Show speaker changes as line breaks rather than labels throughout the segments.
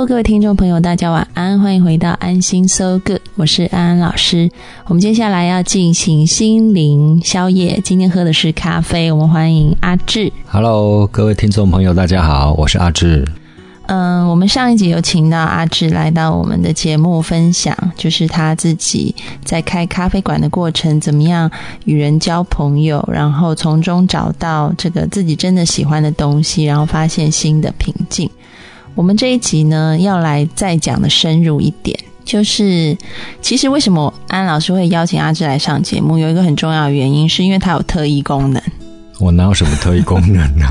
Hello，各位听众朋友，大家晚安，欢迎回到安心 So Good，我是安安老师。我们接下来要进行心灵宵夜，今天喝的是咖啡。我们欢迎阿志。
Hello，各位听众朋友，大家好，我是阿志。
嗯，我们上一集有请到阿志来到我们的节目分享，就是他自己在开咖啡馆的过程，怎么样与人交朋友，然后从中找到这个自己真的喜欢的东西，然后发现新的平静。我们这一集呢，要来再讲的深入一点，就是其实为什么安老师会邀请阿志来上节目，有一个很重要的原因，是因为他有特异功能。
我哪有什么特异功能呢？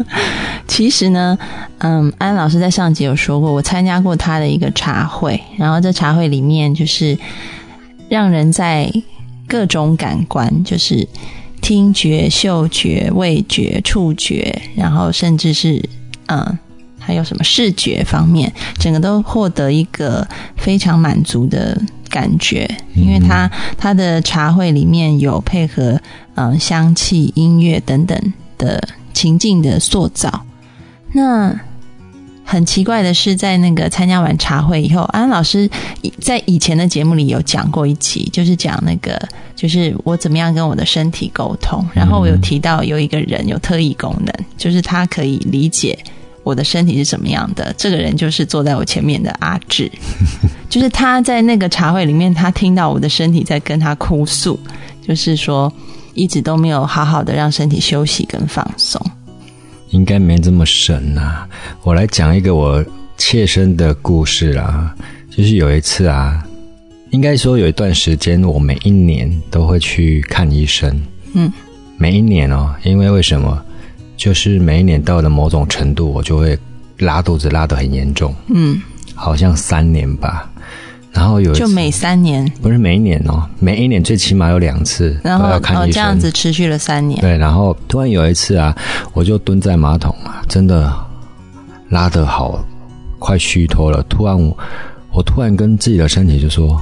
其实呢，嗯，安老师在上集有说过，我参加过他的一个茶会，然后这茶会里面就是让人在各种感官，就是听觉、嗅觉、味觉、触觉，然后甚至是嗯。还有什么视觉方面，整个都获得一个非常满足的感觉，因为它它的茶会里面有配合嗯香气、音乐等等的情境的塑造。那很奇怪的是，在那个参加完茶会以后，安老师在以前的节目里有讲过一期，就是讲那个就是我怎么样跟我的身体沟通，然后我有提到有一个人有特异功能，就是他可以理解。我的身体是什么样的？这个人就是坐在我前面的阿志，就是他在那个茶会里面，他听到我的身体在跟他哭诉，就是说一直都没有好好的让身体休息跟放松。
应该没这么神呐，我来讲一个我切身的故事啦。就是有一次啊，应该说有一段时间，我每一年都会去看医生。嗯，每一年哦，因为为什么？就是每一年到了某种程度，我就会拉肚子，拉得很严重。嗯，好像三年吧。然后有
就每三年，
不是每一年哦，每一年最起码有两次然后要看医生。
这样子持续了三年。
对，然后突然有一次啊，我就蹲在马桶啊，真的拉得好快虚脱了。突然我我突然跟自己的身体就说：“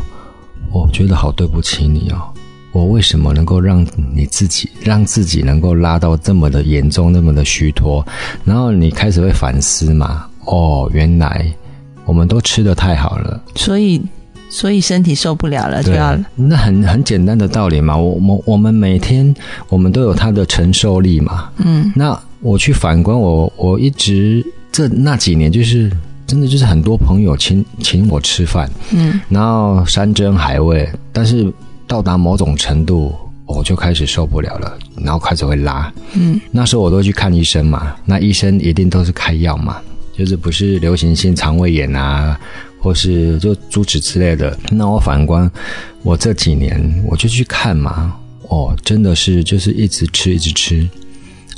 我觉得好对不起你哦。”我为什么能够让你自己让自己能够拉到这么的严重，那么的虚脱？然后你开始会反思嘛？哦，原来我们都吃的太好了，
所以所以身体受不了了，就要
那很很简单的道理嘛。我我我们每天我们都有它的承受力嘛。嗯，那我去反观我，我一直这那几年就是真的就是很多朋友请请我吃饭，嗯，然后山珍海味，但是。到达某种程度，我就开始受不了了，然后开始会拉。嗯，那时候我都去看医生嘛，那医生一定都是开药嘛，就是不是流行性肠胃炎啊，或是就诸此之类的。那我反观我这几年，我就去看嘛，哦，真的是就是一直吃一直吃。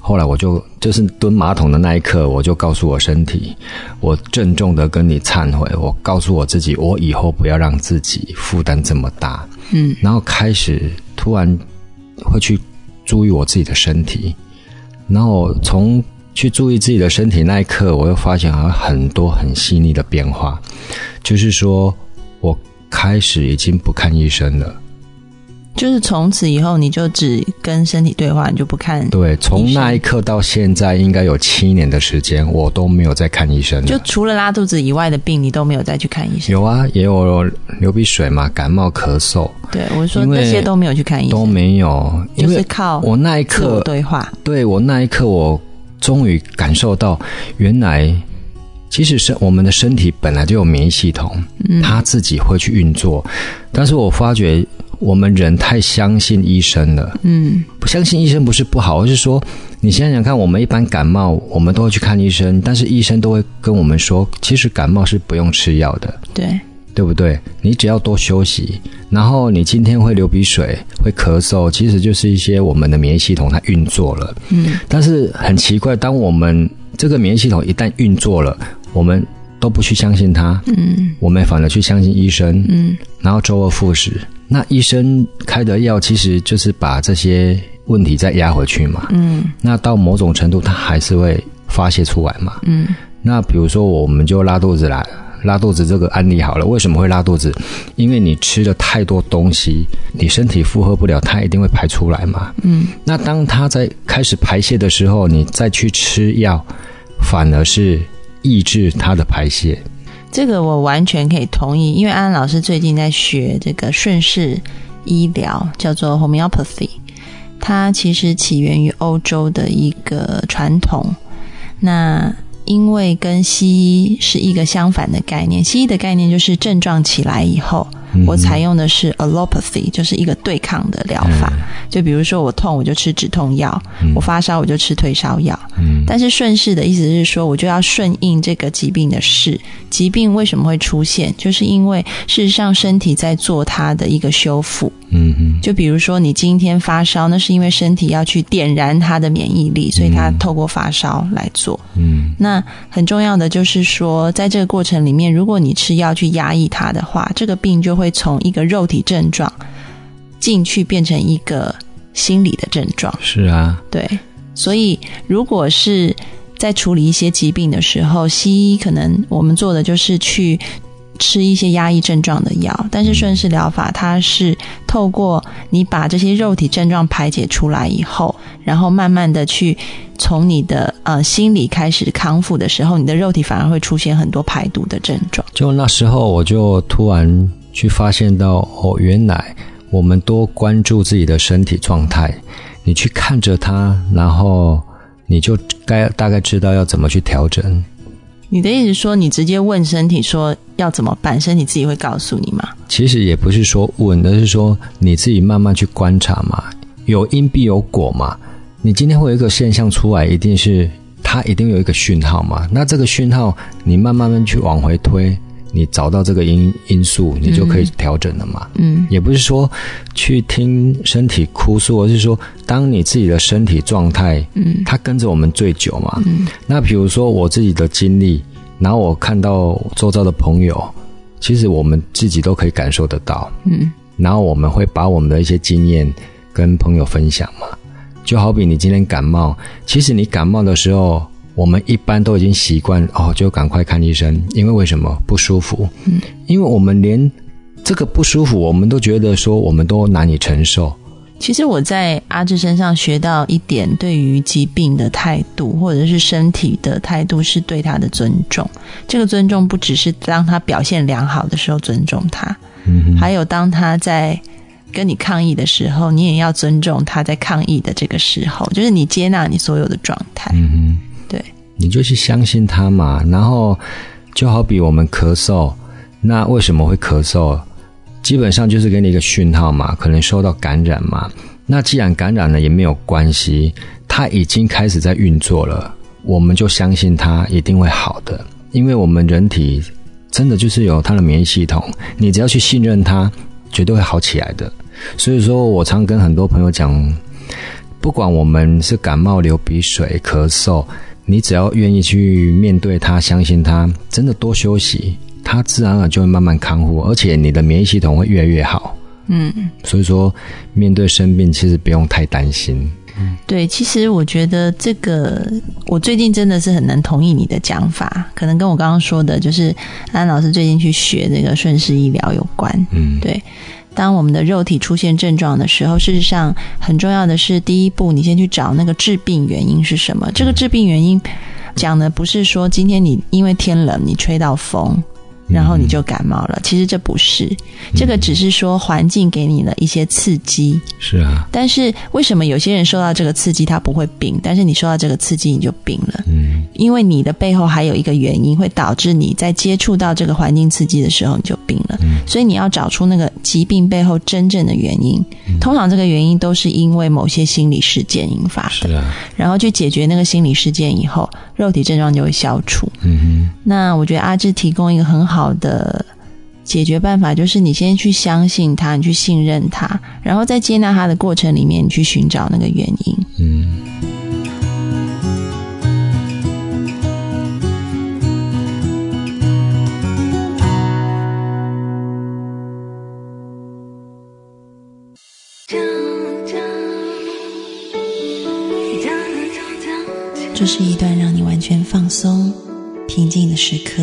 后来我就就是蹲马桶的那一刻，我就告诉我身体，我郑重的跟你忏悔，我告诉我自己，我以后不要让自己负担这么大。嗯，然后开始突然会去注意我自己的身体，然后从去注意自己的身体那一刻，我又发现了很多很细腻的变化，就是说我开始已经不看医生了。
就是从此以后，你就只跟身体对话，你就不看。
对，从那一刻到现在，应该有七年的时间，我都没有再看医生。
就除了拉肚子以外的病，你都没有再去看医生。
有啊，也有流鼻水嘛，感冒、咳嗽。
对，我说那些都没有去看医生，
都没有，
就是靠
我那一刻
对话。
对我那一刻，我终于感受到，原来其实是我们的身体本来就有免疫系统，嗯。它自己会去运作，但是我发觉。我们人太相信医生了，嗯，不相信医生不是不好，而是说，你想想看，我们一般感冒，我们都会去看医生，但是医生都会跟我们说，其实感冒是不用吃药的，
对，
对不对？你只要多休息，然后你今天会流鼻水、会咳嗽，其实就是一些我们的免疫系统它运作了，嗯，但是很奇怪，当我们这个免疫系统一旦运作了，我们都不去相信他，嗯，我们反而去相信医生，嗯，然后周而复始。那医生开的药其实就是把这些问题再压回去嘛，嗯，那到某种程度，它还是会发泄出来嘛，嗯，那比如说我们就拉肚子啦。拉肚子这个案例好了，为什么会拉肚子？因为你吃了太多东西，你身体负荷不了，它一定会排出来嘛。嗯，那当它在开始排泄的时候，你再去吃药，反而是抑制它的排泄。
这个我完全可以同意，因为安安老师最近在学这个顺势医疗，叫做 homeopathy，它其实起源于欧洲的一个传统。那因为跟西医是一个相反的概念，西医的概念就是症状起来以后，我采用的是 allopathy，就是一个对抗的疗法。就比如说我痛，我就吃止痛药；我发烧，我就吃退烧药。但是顺势的意思是说，我就要顺应这个疾病的事。疾病为什么会出现？就是因为事实上身体在做它的一个修复。嗯嗯，就比如说你今天发烧，那是因为身体要去点燃它的免疫力，所以它透过发烧来做。嗯，那很重要的就是说，在这个过程里面，如果你吃药去压抑它的话，这个病就会从一个肉体症状进去变成一个心理的症状。
是啊，
对，所以如果是在处理一些疾病的时候，西医可能我们做的就是去。吃一些压抑症状的药，但是顺势疗法它是透过你把这些肉体症状排解出来以后，然后慢慢的去从你的呃心理开始康复的时候，你的肉体反而会出现很多排毒的症状。
就那时候，我就突然去发现到哦，原来我们多关注自己的身体状态，你去看着它，然后你就该大概知道要怎么去调整。
你的意思说，你直接问身体说要怎么办，身体自己会告诉你吗？
其实也不是说问，而是说你自己慢慢去观察嘛，有因必有果嘛。你今天会有一个现象出来，一定是它一定有一个讯号嘛。那这个讯号，你慢慢慢去往回推，你找到这个因因素，你就可以调整了嘛。嗯，也不是说去听身体哭诉，而是说当你自己的身体状态，嗯，它跟着我们最久嘛。嗯，那比如说我自己的经历。然后我看到周遭的朋友，其实我们自己都可以感受得到。嗯，然后我们会把我们的一些经验跟朋友分享嘛。就好比你今天感冒，其实你感冒的时候，我们一般都已经习惯哦，就赶快看医生，因为为什么不舒服？嗯，因为我们连这个不舒服，我们都觉得说我们都难以承受。
其实我在阿志身上学到一点，对于疾病的态度，或者是身体的态度，是对他的尊重。这个尊重不只是当他表现良好的时候尊重他，嗯，还有当他在跟你抗议的时候，你也要尊重他在抗议的这个时候，就是你接纳你所有的状态。嗯哼，对，
你就去相信它嘛。然后就好比我们咳嗽，那为什么会咳嗽？基本上就是给你一个讯号嘛，可能受到感染嘛。那既然感染了也没有关系，它已经开始在运作了，我们就相信它一定会好的，因为我们人体真的就是有它的免疫系统，你只要去信任它，绝对会好起来的。所以说我常跟很多朋友讲，不管我们是感冒、流鼻水、咳嗽，你只要愿意去面对它，相信它，真的多休息。它自然而然就会慢慢康复，而且你的免疫系统会越来越好。嗯，所以说面对生病，其实不用太担心。
对，其实我觉得这个，我最近真的是很能同意你的讲法，可能跟我刚刚说的，就是安老师最近去学这个顺势医疗有关。嗯，对。当我们的肉体出现症状的时候，事实上很重要的是，第一步你先去找那个致病原因是什么。这个致病原因讲的不是说今天你因为天冷你吹到风。然后你就感冒了，其实这不是，这个只是说环境给你了一些刺激。
是啊。
但是为什么有些人受到这个刺激他不会病，但是你受到这个刺激你就病了？嗯。因为你的背后还有一个原因，会导致你在接触到这个环境刺激的时候你就病了。嗯。所以你要找出那个疾病背后真正的原因。通常这个原因都是因为某些心理事件引发的。
是啊。
然后去解决那个心理事件以后，肉体症状就会消除。嗯哼。那我觉得阿志提供一个很好。好的解决办法就是你先去相信他，你去信任他，然后在接纳他的过程里面，你去寻找那个原因。嗯。这是一段让你完全放松、平静的时刻。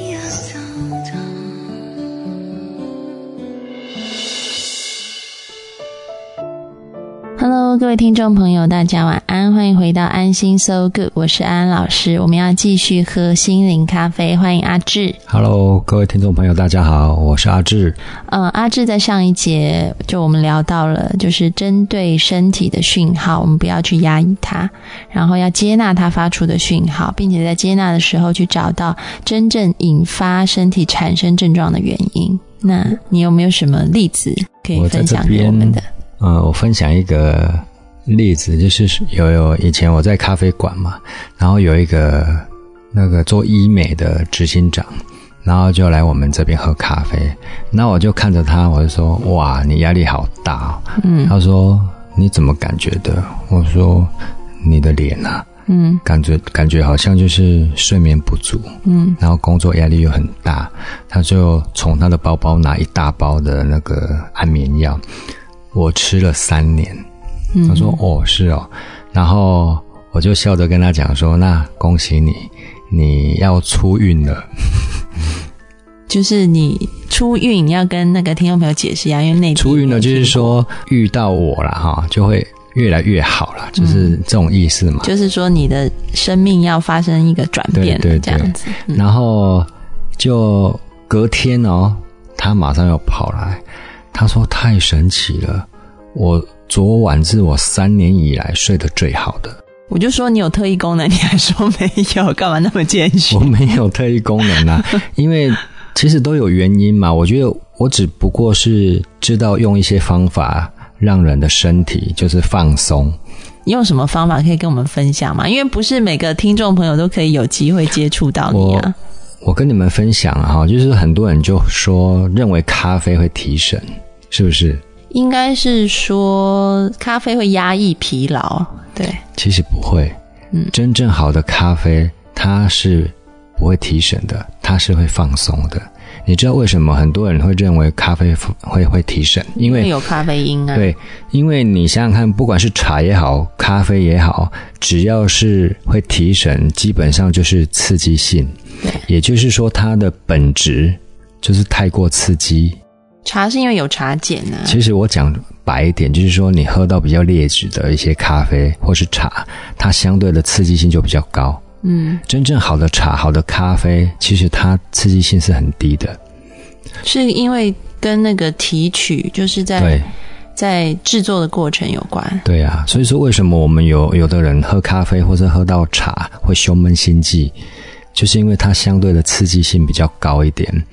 各位听众朋友，大家晚安，欢迎回到安心 So Good，我是安安老师，我们要继续喝心灵咖啡，欢迎阿志。
Hello，各位听众朋友，大家好，我是阿志。
嗯，阿志在上一节就我们聊到了，就是针对身体的讯号，我们不要去压抑它，然后要接纳它发出的讯号，并且在接纳的时候去找到真正引发身体产生症状的原因。那你有没有什么例子可以分享给我们的？
嗯，我分享一个例子，就是有有以前我在咖啡馆嘛，然后有一个那个做医美的执行长，然后就来我们这边喝咖啡，那我就看着他，我就说：“哇，你压力好大。”嗯，他说：“你怎么感觉的？”我说：“你的脸啊，嗯，感觉感觉好像就是睡眠不足，嗯，然后工作压力又很大。”他就从他的包包拿一大包的那个安眠药。我吃了三年，他说：“哦，是哦。”然后我就笑着跟他讲说：“那恭喜你，你要出运了。”
就是你出运，你要跟那个听众朋友解释一下，因为那
出运呢，就是说遇到我了哈，就会越来越好了，就是这种意思嘛。
就是说你的生命要发生一个转变，对这样子。
然后就隔天哦，他马上又跑来。他说：“太神奇了，我昨晚是我三年以来睡得最好的。”
我就说：“你有特异功能？”你还说没有？干嘛那么谦虚？
我没有特异功能啊，因为其实都有原因嘛。我觉得我只不过是知道用一些方法让人的身体就是放松。
你有什么方法可以跟我们分享吗？因为不是每个听众朋友都可以有机会接触到你啊。
我跟你们分享哈，就是很多人就说认为咖啡会提神，是不是？
应该是说咖啡会压抑疲劳，对。
其实不会，嗯，真正好的咖啡它是不会提神的，它是会放松的。你知道为什么很多人会认为咖啡会会提神？因为
有咖啡因啊。
对，因为你想想看，不管是茶也好，咖啡也好，只要是会提神，基本上就是刺激性。也就是说，它的本质就是太过刺激。
茶是因为有茶碱呢。
其实我讲白一点，就是说你喝到比较劣质的一些咖啡或是茶，它相对的刺激性就比较高。嗯，真正好的茶、好的咖啡，其实它刺激性是很低的。
是因为跟那个提取，就是在在制作的过程有关。
对啊，所以说为什么我们有有的人喝咖啡或者喝到茶会胸闷心悸？就是因为它相对的刺激性比较高一点。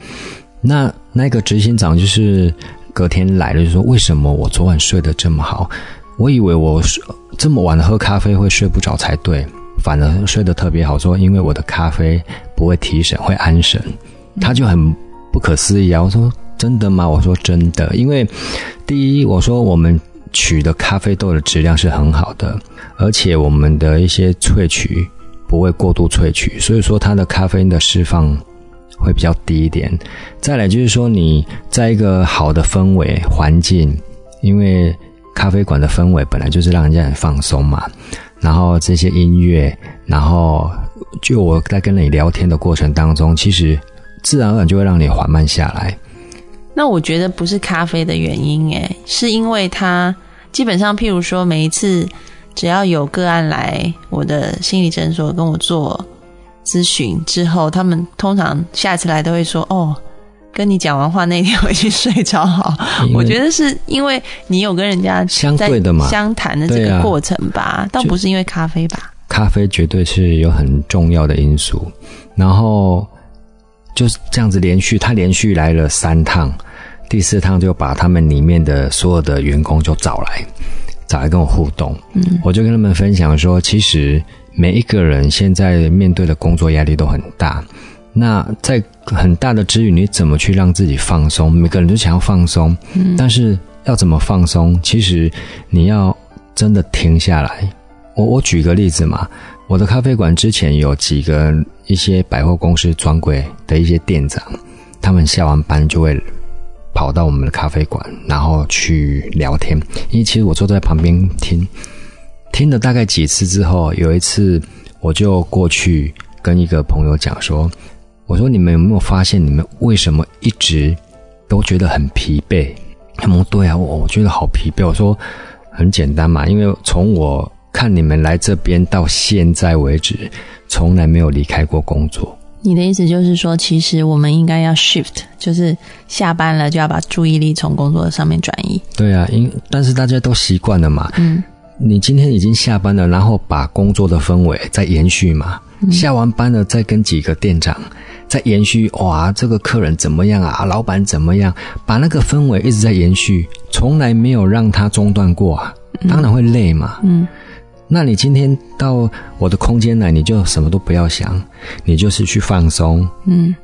那那个执行长就是隔天来了，就说：“为什么我昨晚睡得这么好？我以为我这么晚喝咖啡会睡不着才对，反而睡得特别好。说因为我的咖啡不会提神，会安神。”他就很不可思议啊！我说：“真的吗？”我说：“真的。”因为第一，我说我们取的咖啡豆的质量是很好的，而且我们的一些萃取。不会过度萃取，所以说它的咖啡因的释放会比较低一点。再来就是说你在一个好的氛围环境，因为咖啡馆的氛围本来就是让人家很放松嘛。然后这些音乐，然后就我在跟你聊天的过程当中，其实自然而然就会让你缓慢下来。
那我觉得不是咖啡的原因，诶，是因为它基本上，譬如说每一次。只要有个案来我的心理诊所跟我做咨询之后，他们通常下次来都会说：“哦，跟你讲完话那天回去睡着好。” 我觉得是因为你有跟人家
相对的嘛
相谈的这个过程吧，倒不是因为咖啡吧。
咖啡绝对是有很重要的因素，然后就是这样子连续，他连续来了三趟，第四趟就把他们里面的所有的员工就找来。找来跟我互动，嗯，我就跟他们分享说，其实每一个人现在面对的工作压力都很大。那在很大的之余，你怎么去让自己放松？每个人都想要放松，嗯，但是要怎么放松？其实你要真的停下来。我我举个例子嘛，我的咖啡馆之前有几个一些百货公司专柜的一些店长，他们下完班就会跑到我们的咖啡馆，然后去聊天。因为其实我坐在旁边听，听了大概几次之后，有一次我就过去跟一个朋友讲说：“我说你们有没有发现，你们为什么一直都觉得很疲惫？”他们说：“对啊，我我觉得好疲惫。”我说：“很简单嘛，因为从我看你们来这边到现在为止，从来没有离开过工作。
你的意思就是说，其实我们应该要 shift，就是下班了就要把注意力从工作上面转移。
对啊，因但是大家都习惯了嘛。
嗯，
你今天已经下班了，然后把工作的氛围再延续嘛。下完班了，再跟几个店长再延续。哇，这个客人怎么样啊？老板怎么样？把那个氛围一直在延续，从来没有让它中断过啊。当然会累嘛。
嗯，
那你今天到我的空间来，你就什么都不要想，你就是去放松。
嗯，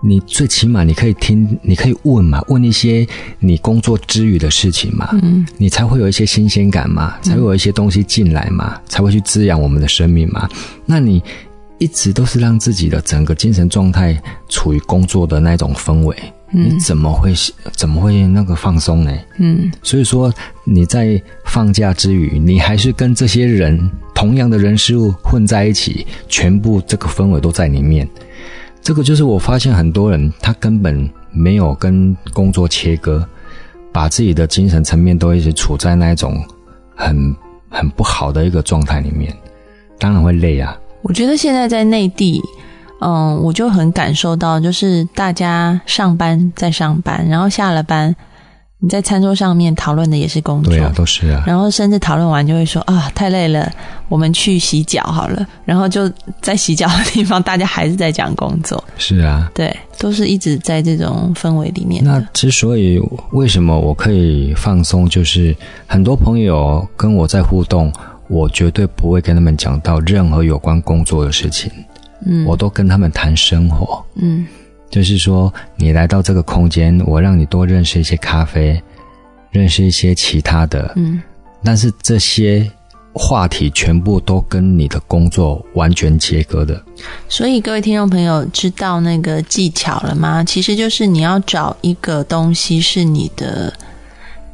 你最起码你可以听，你可以问嘛，问一些你工作之余的事情嘛，
嗯，
你才会有一些新鲜感嘛，才会有一些东西进来嘛，才会去滋养我们的生命嘛。那你一直都是让自己的整个精神状态处于工作的那种氛围，你怎么会怎么会那个放松呢？
嗯，
所以说你在放假之余，你还是跟这些人同样的人事物混在一起，全部这个氛围都在里面。这个就是我发现很多人他根本没有跟工作切割，把自己的精神层面都一直处在那种很很不好的一个状态里面，当然会累啊。
我觉得现在在内地，嗯，我就很感受到，就是大家上班在上班，然后下了班，你在餐桌上面讨论的也是工作，
对啊，都是啊。
然后甚至讨论完就会说啊，太累了，我们去洗脚好了。然后就在洗脚的地方，大家还是在讲工作，
是啊，
对，都是一直在这种氛围里面
那。之所以为什么我可以放松，就是很多朋友跟我在互动，我绝对不会跟他们讲到任何有关工作的事情，
嗯
我都跟他们谈生活。
嗯
就是说，你来到这个空间，我让你多认识一些咖啡，认识一些其他的，
嗯
但是这些话题全部都跟你的工作完全切割的。
所以各位听众朋友，知道那个技巧了吗？其实就是你要找一个东西是你的，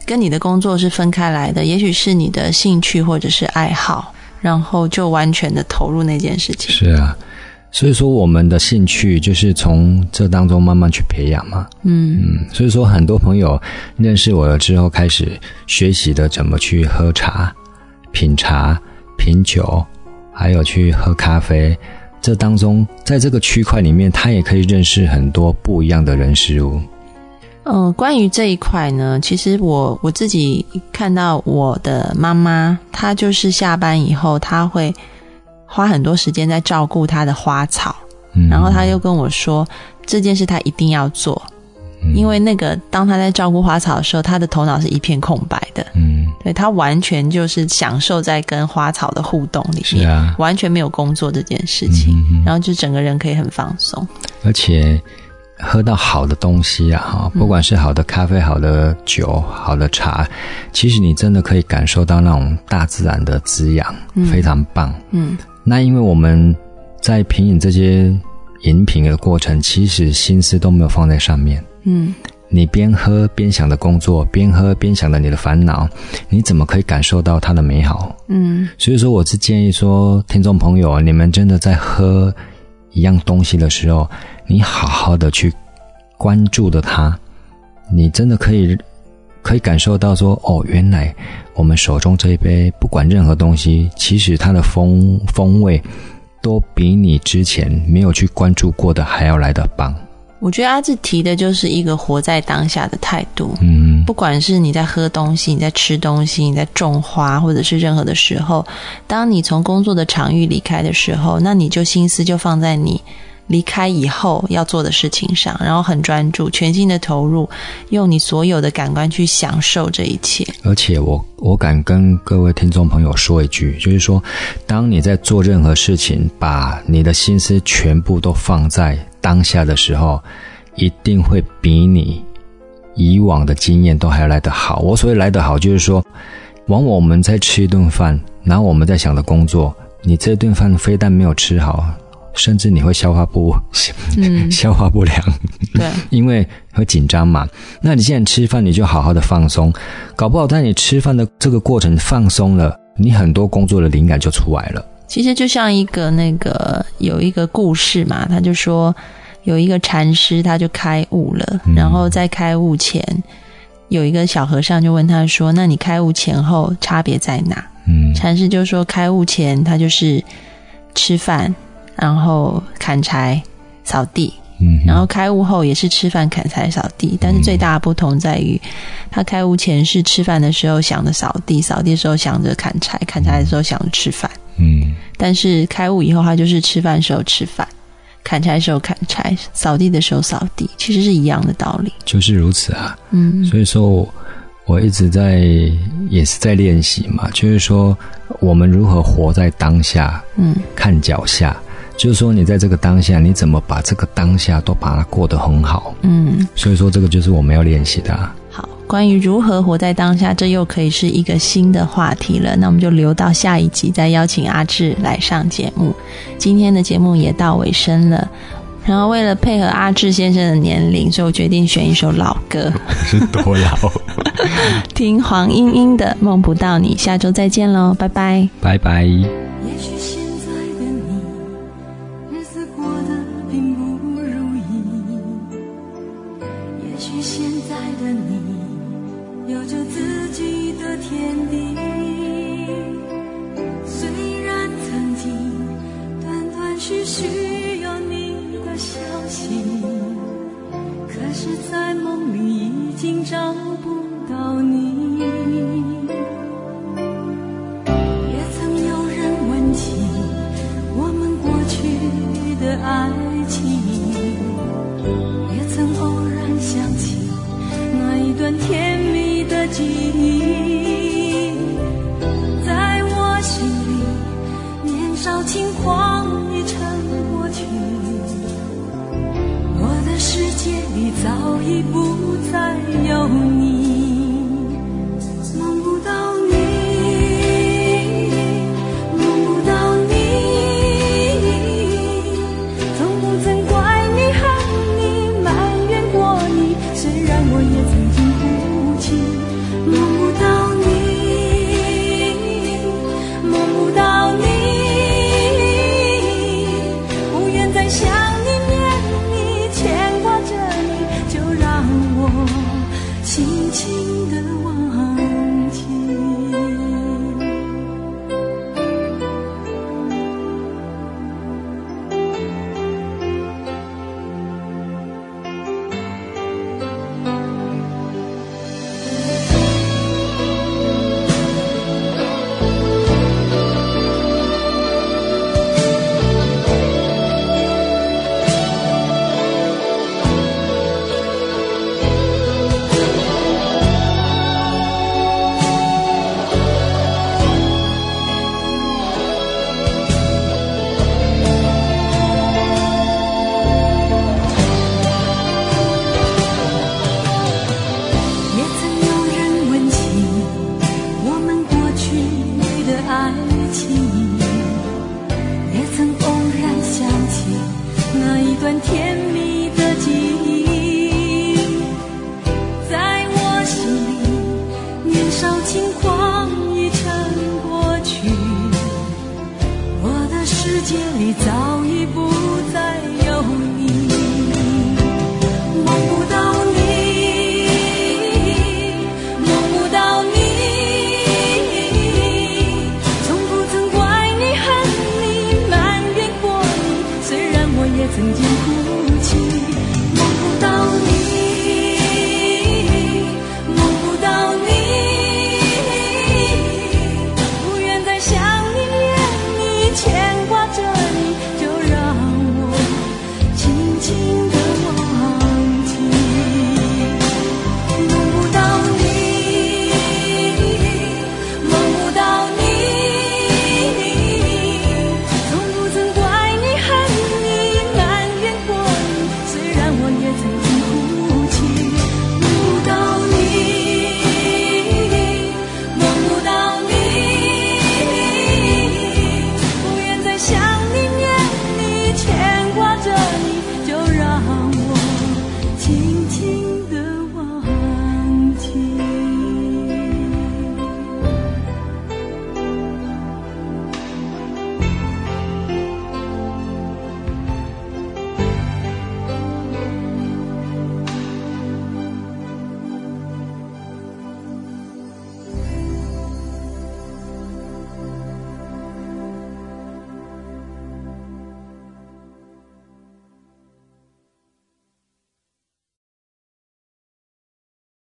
跟你的工作是分开来的，也许是你的兴趣或者是爱好，然后就完全的投入那件事情。
是啊，所以说我们的兴趣就是从这当中慢慢去培养嘛。
嗯
嗯，所以说很多朋友认识我了之后，开始学习的怎么去喝茶、品茶、品酒，还有去喝咖啡。这当中，在这个区块里面，他也可以认识很多不一样的人事物。
嗯、关于这一块呢，其实我我自己看到我的妈妈，她就是下班以后，她会花很多时间在照顾他的花草。
嗯，
然后他又跟我说，这件事他一定要做，
嗯。
因为那个当他在照顾花草的时候，他的头脑是一片空白的，
嗯，
对他完全就是享受在跟花草的互动里面，
啊，
完全没有工作这件事情，
嗯嗯嗯。
然后就整个人可以很放松。
而且喝到好的东西啊，哈，不管是好的咖啡、好的酒、好的茶，其实你真的可以感受到那种大自然的滋养，非常棒。
嗯
那因为我们在品饮这些饮品的过程，其实心思都没有放在上面。
嗯
你边喝边想着工作，边喝边想着你的烦恼，你怎么可以感受到它的美好？
嗯
所以说，我是建议说，听众朋友，你们真的在喝一样东西的时候，你好好的去关注的它，你真的可以可以感受到说，哦，原来我们手中这一杯，不管任何东西，其实它的风风味都比你之前没有去关注过的还要来得棒。
我觉得阿志提的就是一个活在当下的态度。
嗯
不管是你在喝东西、你在吃东西、你在种花，或者是任何的时候，当你从工作的场域离开的时候，那你就心思就放在你离开以后要做的事情上，然后很专注、全心的投入，用你所有的感官去享受这一切。
而且我我敢跟各位听众朋友说一句，就是说，当你在做任何事情，把你的心思全部都放在当下的时候，一定会比你以往的经验都还要来得好。我所谓来得好，就是说，往往我们在吃一顿饭，然后我们在想的工作，你这顿饭非但没有吃好，甚至你会消化不，消化不良。
对，
因为会紧张嘛。那你现在吃饭，你就好好的放松，搞不好在你吃饭的这个过程放松了，你很多工作的灵感就出来了。
其实就像一个那个有一个故事嘛，他就说有一个禅师他就开悟了，然后在开悟前有一个小和尚就问他说：“那你开悟前后差别在哪？”嗯，禅师就说：“开悟前他就是吃饭，然后砍柴、扫地。”嗯，然后开悟后也是吃饭、砍柴、扫地，但是最大的不同在于，他开悟前是吃饭的时候想着扫地，扫地的时候想着砍柴，砍柴的时候想着吃饭。嗯，但是开悟以后，他就是吃饭的时候吃饭，砍柴的时候砍柴，扫地的时候扫地，其实是一样的道理。
就是如此啊。嗯，所以说我一直在也是在练习嘛，就是说我们如何活在当下，嗯，看脚下。就是说，你在这个当下，你怎么把这个当下都把它过得很好？嗯，所以说这个就是我们要练习的。
好，关于如何活在当下，这又可以是一个新的话题了。那我们就留到下一集再邀请阿志来上节目。今天的节目也到尾声了，然后为了配合阿志先生的年龄，所以我决定选一首老歌。
是多老？
听黄莺莺的《梦不到你》。下周再见喽，拜拜，
拜拜。
着自己的天地。你早已。